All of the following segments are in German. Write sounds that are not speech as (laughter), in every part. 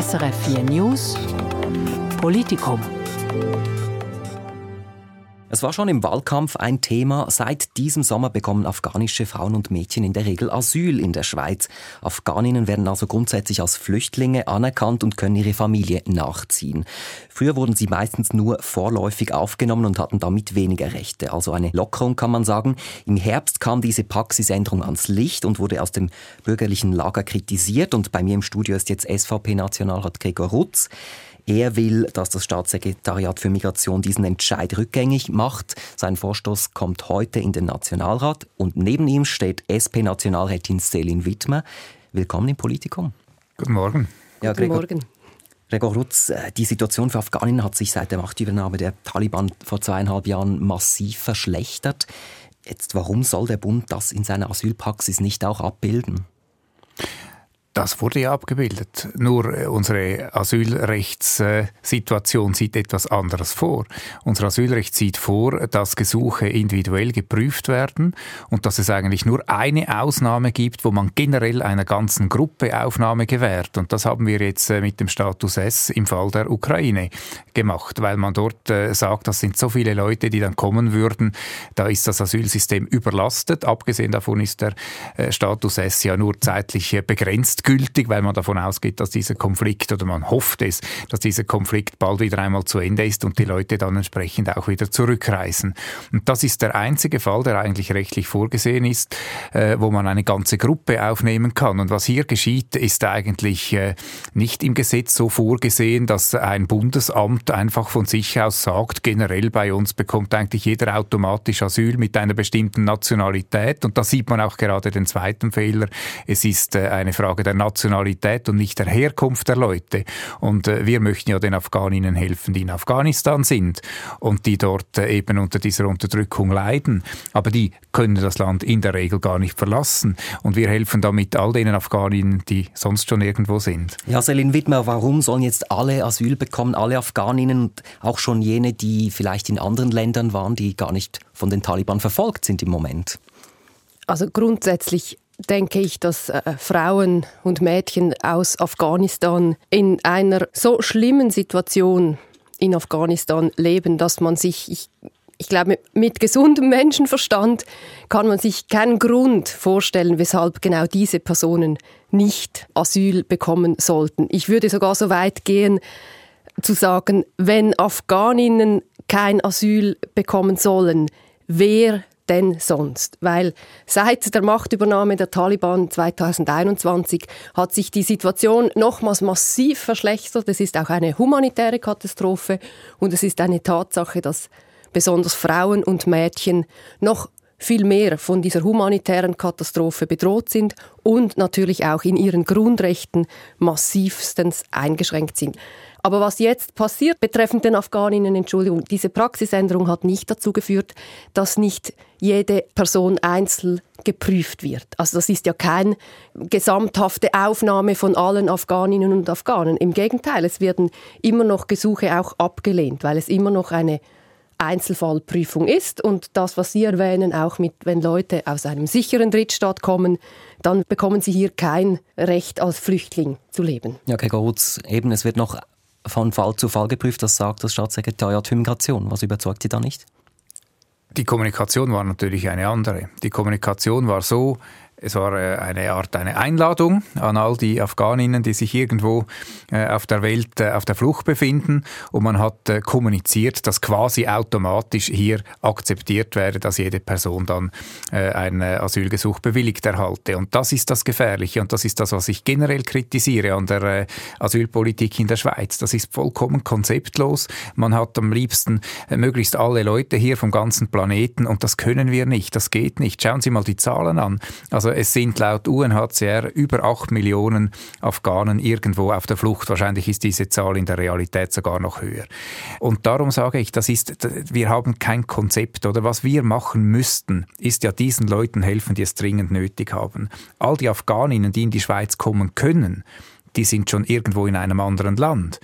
SRF 4 News Politikum. Es war schon im Wahlkampf ein Thema. Seit diesem Sommer bekommen afghanische Frauen und Mädchen in der Regel Asyl in der Schweiz. Afghaninnen werden also grundsätzlich als Flüchtlinge anerkannt und können ihre Familie nachziehen. Früher wurden sie meistens nur vorläufig aufgenommen und hatten damit weniger Rechte. Also eine Lockerung kann man sagen. Im Herbst kam diese Praxisänderung ans Licht und wurde aus dem bürgerlichen Lager kritisiert. Und bei mir im Studio ist jetzt SVP-Nationalrat Gregor Rutz. Er will, dass das Staatssekretariat für Migration diesen Entscheid rückgängig macht. Sein Vorstoß kommt heute in den Nationalrat und neben ihm steht SP-Nationalrätin Selin Wittmer. Willkommen im Politikum. Guten Morgen. Ja, Gregor, Guten Morgen. Gregor Rutz, äh, die Situation für Afghanen hat sich seit der Machtübernahme der Taliban vor zweieinhalb Jahren massiv verschlechtert. Jetzt, warum soll der Bund das in seiner Asylpraxis nicht auch abbilden? Das wurde ja abgebildet. Nur äh, unsere Asylrechtssituation sieht etwas anderes vor. Unser Asylrecht sieht vor, dass Gesuche individuell geprüft werden und dass es eigentlich nur eine Ausnahme gibt, wo man generell einer ganzen Gruppe Aufnahme gewährt. Und das haben wir jetzt äh, mit dem Status S im Fall der Ukraine gemacht, weil man dort äh, sagt, das sind so viele Leute, die dann kommen würden. Da ist das Asylsystem überlastet. Abgesehen davon ist der Status S ja nur zeitlich begrenzt gültig, weil man davon ausgeht, dass dieser Konflikt oder man hofft es, dass dieser Konflikt bald wieder einmal zu Ende ist und die Leute dann entsprechend auch wieder zurückreisen. Und das ist der einzige Fall, der eigentlich rechtlich vorgesehen ist, äh, wo man eine ganze Gruppe aufnehmen kann. Und was hier geschieht, ist eigentlich äh, nicht im Gesetz so vorgesehen, dass ein Bundesamt einfach von sich aus sagt, generell bei uns bekommt eigentlich jeder automatisch Asyl mit einer bestimmten Nationalität. Und da sieht man auch gerade den zweiten Fehler. Es ist äh, eine Frage der der Nationalität und nicht der Herkunft der Leute. Und äh, wir möchten ja den Afghaninnen helfen, die in Afghanistan sind und die dort äh, eben unter dieser Unterdrückung leiden. Aber die können das Land in der Regel gar nicht verlassen. Und wir helfen damit all denen Afghaninnen, die sonst schon irgendwo sind. Ja, Selin Wittmer, warum sollen jetzt alle Asyl bekommen, alle Afghaninnen und auch schon jene, die vielleicht in anderen Ländern waren, die gar nicht von den Taliban verfolgt sind im Moment? Also grundsätzlich denke ich, dass äh, Frauen und Mädchen aus Afghanistan in einer so schlimmen Situation in Afghanistan leben, dass man sich, ich, ich glaube, mit, mit gesundem Menschenverstand kann man sich keinen Grund vorstellen, weshalb genau diese Personen nicht Asyl bekommen sollten. Ich würde sogar so weit gehen, zu sagen, wenn Afghaninnen kein Asyl bekommen sollen, wer denn sonst? Weil seit der Machtübernahme der Taliban 2021 hat sich die Situation nochmals massiv verschlechtert. Es ist auch eine humanitäre Katastrophe und es ist eine Tatsache, dass besonders Frauen und Mädchen noch viel mehr von dieser humanitären Katastrophe bedroht sind und natürlich auch in ihren Grundrechten massivstens eingeschränkt sind. Aber was jetzt passiert betreffend den Afghaninnen, Entschuldigung, diese Praxisänderung hat nicht dazu geführt, dass nicht jede Person einzeln geprüft wird. Also das ist ja keine gesamthafte Aufnahme von allen Afghaninnen und Afghanen. Im Gegenteil, es werden immer noch Gesuche auch abgelehnt, weil es immer noch eine Einzelfallprüfung ist und das, was Sie erwähnen, auch mit, wenn Leute aus einem sicheren Drittstaat kommen, dann bekommen sie hier kein Recht als Flüchtling zu leben. Ja, Herr Gorutz, eben, es wird noch von Fall zu Fall geprüft, das sagt das Staatssekretariat für Migration. Was überzeugt Sie da nicht? Die Kommunikation war natürlich eine andere. Die Kommunikation war so, es war äh, eine Art eine Einladung an all die Afghaninnen, die sich irgendwo äh, auf der Welt äh, auf der Flucht befinden. Und man hat kommuniziert, dass quasi automatisch hier akzeptiert werde, dass jede Person dann ein Asylgesuch bewilligt erhalte. Und das ist das Gefährliche und das ist das, was ich generell kritisiere an der Asylpolitik in der Schweiz. Das ist vollkommen konzeptlos. Man hat am liebsten möglichst alle Leute hier vom ganzen Planeten und das können wir nicht. Das geht nicht. Schauen Sie mal die Zahlen an. Also also es sind laut UNHCR über 8 Millionen Afghanen irgendwo auf der Flucht. Wahrscheinlich ist diese Zahl in der Realität sogar noch höher. Und darum sage ich, das ist, wir haben kein Konzept oder was wir machen müssten, ist ja diesen Leuten helfen, die es dringend nötig haben. All die Afghaninnen, die in die Schweiz kommen können, die sind schon irgendwo in einem anderen Land.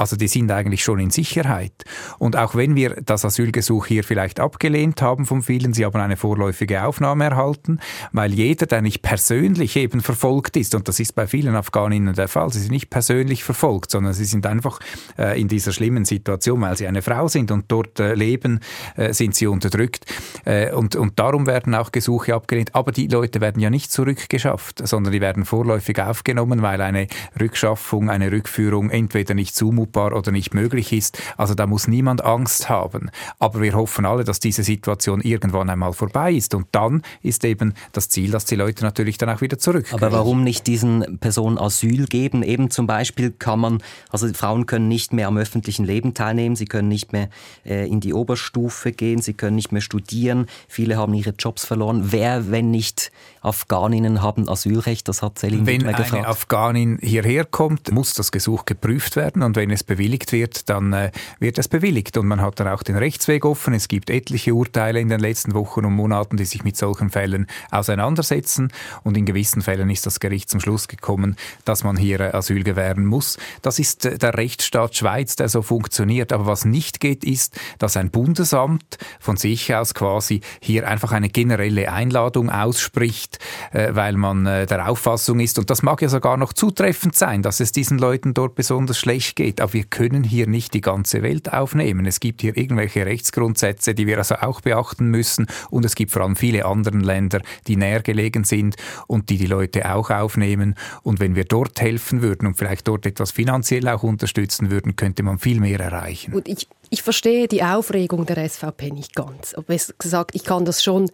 Also die sind eigentlich schon in Sicherheit. Und auch wenn wir das Asylgesuch hier vielleicht abgelehnt haben von vielen, sie haben eine vorläufige Aufnahme erhalten, weil jeder, der nicht persönlich eben verfolgt ist, und das ist bei vielen Afghaninnen der Fall, sie sind nicht persönlich verfolgt, sondern sie sind einfach äh, in dieser schlimmen Situation, weil sie eine Frau sind und dort äh, leben, äh, sind sie unterdrückt. Äh, und, und darum werden auch Gesuche abgelehnt. Aber die Leute werden ja nicht zurückgeschafft, sondern die werden vorläufig aufgenommen, weil eine Rückschaffung, eine Rückführung entweder nicht zumutbar zumutbar oder nicht möglich ist. Also da muss niemand Angst haben. Aber wir hoffen alle, dass diese Situation irgendwann einmal vorbei ist. Und dann ist eben das Ziel, dass die Leute natürlich dann auch wieder zurück. Aber warum nicht diesen Personen Asyl geben? Eben zum Beispiel kann man, also Frauen können nicht mehr am öffentlichen Leben teilnehmen, sie können nicht mehr äh, in die Oberstufe gehen, sie können nicht mehr studieren, viele haben ihre Jobs verloren. Wer, wenn nicht Afghaninnen, haben Asylrecht? Das hat Selim Wenn gefragt. eine Afghanin hierher kommt, muss das Gesuch geprüft werden und wenn es bewilligt wird, dann äh, wird es bewilligt. Und man hat dann auch den Rechtsweg offen. Es gibt etliche Urteile in den letzten Wochen und Monaten, die sich mit solchen Fällen auseinandersetzen. Und in gewissen Fällen ist das Gericht zum Schluss gekommen, dass man hier äh, Asyl gewähren muss. Das ist äh, der Rechtsstaat Schweiz, der so funktioniert. Aber was nicht geht, ist, dass ein Bundesamt von sich aus quasi hier einfach eine generelle Einladung ausspricht, äh, weil man äh, der Auffassung ist, und das mag ja sogar noch zutreffend sein, dass es diesen Leuten dort besonders schlecht geht aber wir können hier nicht die ganze Welt aufnehmen. Es gibt hier irgendwelche Rechtsgrundsätze, die wir also auch beachten müssen und es gibt vor allem viele andere Länder, die näher gelegen sind und die die Leute auch aufnehmen. Und wenn wir dort helfen würden und vielleicht dort etwas finanziell auch unterstützen würden, könnte man viel mehr erreichen. Gut, ich, ich verstehe die Aufregung der SVP nicht ganz. Aber es gesagt, ich kann das schon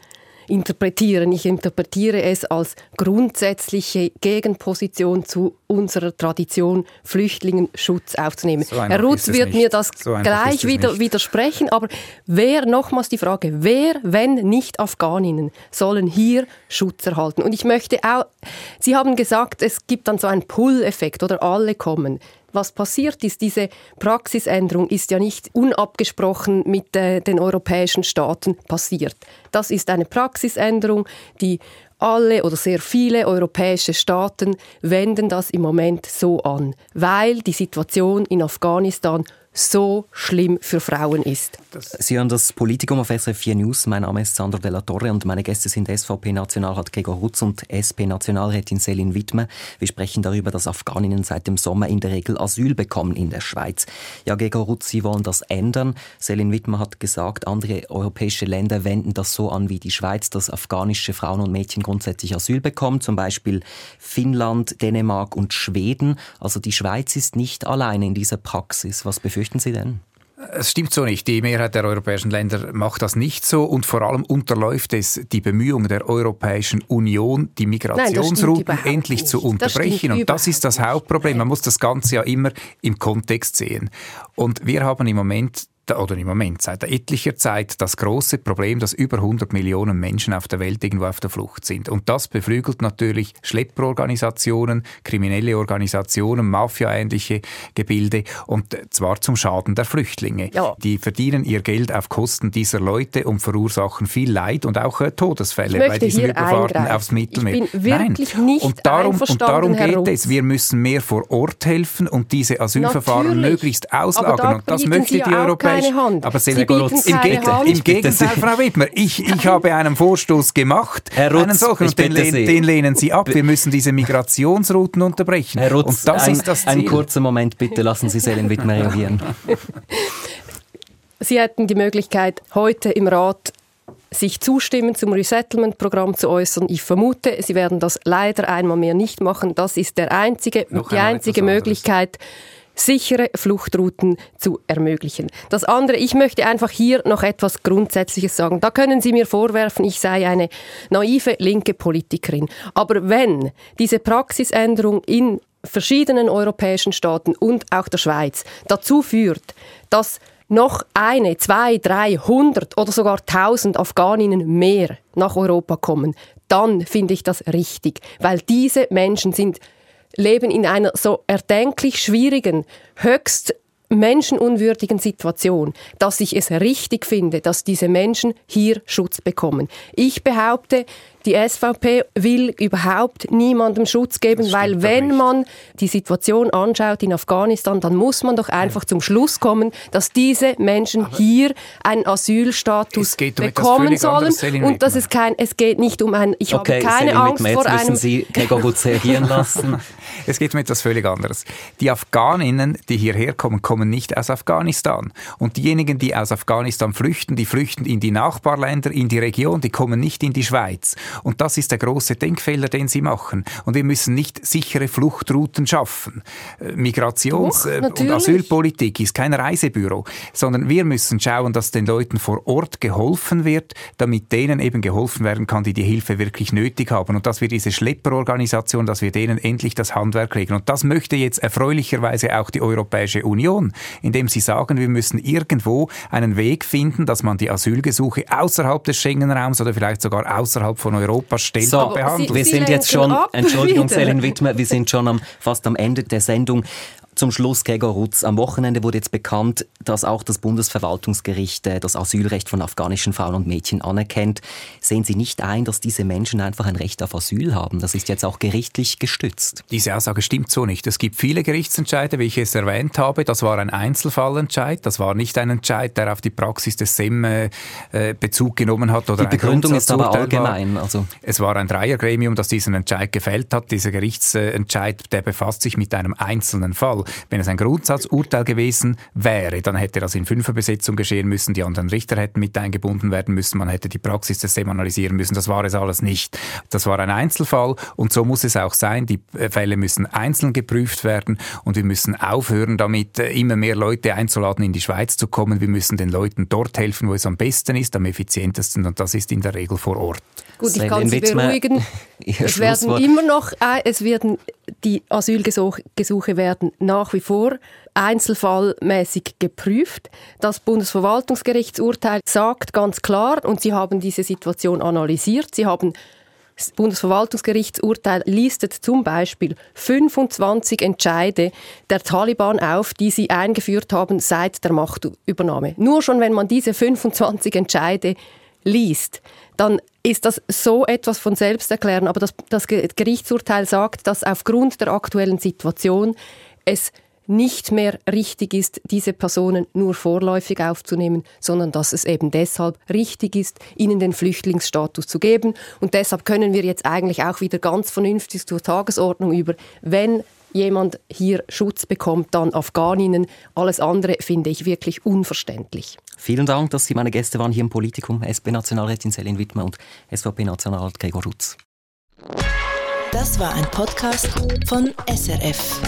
interpretieren. Ich interpretiere es als grundsätzliche Gegenposition zu unserer Tradition, Flüchtlingen Schutz aufzunehmen. So Herr Rutz wird mir das so gleich wieder nicht. widersprechen, aber wer, nochmals die Frage, wer, wenn nicht Afghaninnen, sollen hier Schutz erhalten? Und ich möchte auch, Sie haben gesagt, es gibt dann so einen Pull-Effekt oder alle kommen was passiert ist, diese Praxisänderung ist ja nicht unabgesprochen mit äh, den europäischen Staaten passiert. Das ist eine Praxisänderung, die alle oder sehr viele europäische Staaten wenden das im Moment so an, weil die Situation in Afghanistan so schlimm für Frauen ist. Sie hören das Politikum auf SRF 4 News. Mein Name ist Sandro Della Torre und meine Gäste sind SVP-Nationalrat Gregor Rutz und SP-Nationalrätin Selin Wittmer. Wir sprechen darüber, dass Afghaninnen seit dem Sommer in der Regel Asyl bekommen in der Schweiz. Ja, Gregor Rutz, Sie wollen das ändern. Selin Wittmer hat gesagt, andere europäische Länder wenden das so an wie die Schweiz, dass afghanische Frauen und Mädchen grundsätzlich Asyl bekommen, zum Beispiel Finnland, Dänemark und Schweden. Also die Schweiz ist nicht alleine in dieser Praxis. Was befürchten Sie denn? Es stimmt so nicht. Die Mehrheit der europäischen Länder macht das nicht so und vor allem unterläuft es die Bemühungen der Europäischen Union, die Migrationsrouten endlich nicht. zu unterbrechen. Das und das ist das Hauptproblem. Man muss das Ganze ja immer im Kontext sehen. Und wir haben im Moment oder im Moment seit etlicher Zeit das große Problem, dass über 100 Millionen Menschen auf der Welt irgendwo auf der Flucht sind. Und das beflügelt natürlich Schlepperorganisationen, kriminelle Organisationen, Mafia-ähnliche Gebilde und zwar zum Schaden der Flüchtlinge. Ja. Die verdienen ihr Geld auf Kosten dieser Leute und verursachen viel Leid und auch äh, Todesfälle bei diesen Überfahrten eingreifen. aufs Mittelmeer. Ich bin wirklich Nein. nicht und darum, und darum geht es. Wir müssen mehr vor Ort helfen und diese Asylverfahren Natürlich. möglichst auslagern. Und das möchte die Europäische keine Hand. Aber Sie bieten Rutz, im, Hand. im Gegenteil, Frau Wittmer, ich, ich habe einen Vorstoß gemacht, Herr Rutz, einen solchen, und den, den, lehnen Sie ab. Wir müssen diese Migrationsrouten unterbrechen. Herr Rutz, und das ein, ist das Ziel. Ein kurzer Moment, bitte lassen Sie Selin Wittmer reagieren. (laughs) Sie hätten die Möglichkeit, heute im Rat sich zustimmen zum Resettlement-Programm zu äußern. Ich vermute, Sie werden das leider einmal mehr nicht machen. Das ist der einzige, die einzige Möglichkeit, sichere Fluchtrouten zu ermöglichen. Das andere, ich möchte einfach hier noch etwas Grundsätzliches sagen. Da können Sie mir vorwerfen, ich sei eine naive linke Politikerin. Aber wenn diese Praxisänderung in verschiedenen europäischen Staaten und auch der Schweiz dazu führt, dass noch eine, zwei, drei, hundert oder sogar tausend Afghaninnen mehr nach Europa kommen, dann finde ich das richtig, weil diese Menschen sind leben in einer so erdenklich schwierigen, höchst menschenunwürdigen Situation, dass ich es richtig finde, dass diese Menschen hier Schutz bekommen. Ich behaupte, die SVP will überhaupt niemandem Schutz geben, weil wenn nicht. man die Situation anschaut in Afghanistan, dann muss man doch einfach ja. zum Schluss kommen, dass diese Menschen Aber hier einen Asylstatus um bekommen sollen und dass es kein, es geht nicht um ein, ich okay, habe keine Angst Jetzt vor einem... Sie Gregor reagieren (laughs) lassen. es geht um etwas völlig anderes. Die Afghaninnen, die hierher kommen, kommen nicht aus Afghanistan. Und diejenigen, die aus Afghanistan flüchten, die flüchten in die Nachbarländer, in die Region, die kommen nicht in die Schweiz. Und das ist der große Denkfehler, den sie machen. Und wir müssen nicht sichere Fluchtrouten schaffen. Äh, Migrations- Doch, und Asylpolitik ist kein Reisebüro, sondern wir müssen schauen, dass den Leuten vor Ort geholfen wird, damit denen eben geholfen werden kann, die die Hilfe wirklich nötig haben. Und dass wir diese Schlepperorganisation, dass wir denen endlich das Handwerk legen. Und das möchte jetzt erfreulicherweise auch die Europäische Union, indem sie sagen, wir müssen irgendwo einen Weg finden, dass man die Asylgesuche außerhalb des Schengen-Raums oder vielleicht sogar außerhalb von Europa stellt so, behandelt. Wir sind jetzt schon, Entschuldigung, Selin Wittmer, wir sind schon am, fast am Ende der Sendung. Zum Schluss, Gregor Rutz, am Wochenende wurde jetzt bekannt, dass auch das Bundesverwaltungsgericht äh, das Asylrecht von afghanischen Frauen und Mädchen anerkennt. Sehen Sie nicht ein, dass diese Menschen einfach ein Recht auf Asyl haben? Das ist jetzt auch gerichtlich gestützt. Diese Aussage stimmt so nicht. Es gibt viele Gerichtsentscheide, wie ich es erwähnt habe. Das war ein Einzelfallentscheid. Das war nicht ein Entscheid, der auf die Praxis des SEM äh, äh Bezug genommen hat. Oder die Begründung ist aber allgemein. Also es war ein Dreiergremium, das diesen Entscheid gefällt hat. Dieser Gerichtsentscheid, der befasst sich mit einem einzelnen Fall. Wenn es ein Grundsatzurteil gewesen wäre, dann hätte das in Fünferbesetzung geschehen müssen, die anderen Richter hätten mit eingebunden werden müssen, man hätte die Praxis des SEM analysieren müssen. Das war es alles nicht. Das war ein Einzelfall und so muss es auch sein. Die äh, Fälle müssen einzeln geprüft werden und wir müssen aufhören, damit äh, immer mehr Leute einzuladen, in die Schweiz zu kommen. Wir müssen den Leuten dort helfen, wo es am besten ist, am effizientesten und das ist in der Regel vor Ort. Gut, ich kann Sie beruhigen. (laughs) Es werden immer noch, äh, es werden, die Asylgesuche werden nach wie vor einzelfallmäßig geprüft. Das Bundesverwaltungsgerichtsurteil sagt ganz klar, und Sie haben diese Situation analysiert, Sie haben das Bundesverwaltungsgerichtsurteil listet zum Beispiel 25 Entscheide der Taliban auf, die sie eingeführt haben seit der Machtübernahme. Nur schon, wenn man diese 25 Entscheide liest, dann ist das so etwas von selbst erklären. Aber das, das Gerichtsurteil sagt, dass aufgrund der aktuellen Situation es nicht mehr richtig ist, diese Personen nur vorläufig aufzunehmen, sondern dass es eben deshalb richtig ist, ihnen den Flüchtlingsstatus zu geben. Und deshalb können wir jetzt eigentlich auch wieder ganz vernünftig zur Tagesordnung über, wenn jemand hier Schutz bekommt, dann Afghaninnen. Alles andere finde ich wirklich unverständlich. Vielen Dank, dass Sie meine Gäste waren hier im Politikum. SP-Nationalrätin Selin Wittmer und SVP-Nationalrat Gregor Rutz. Das war ein Podcast von SRF.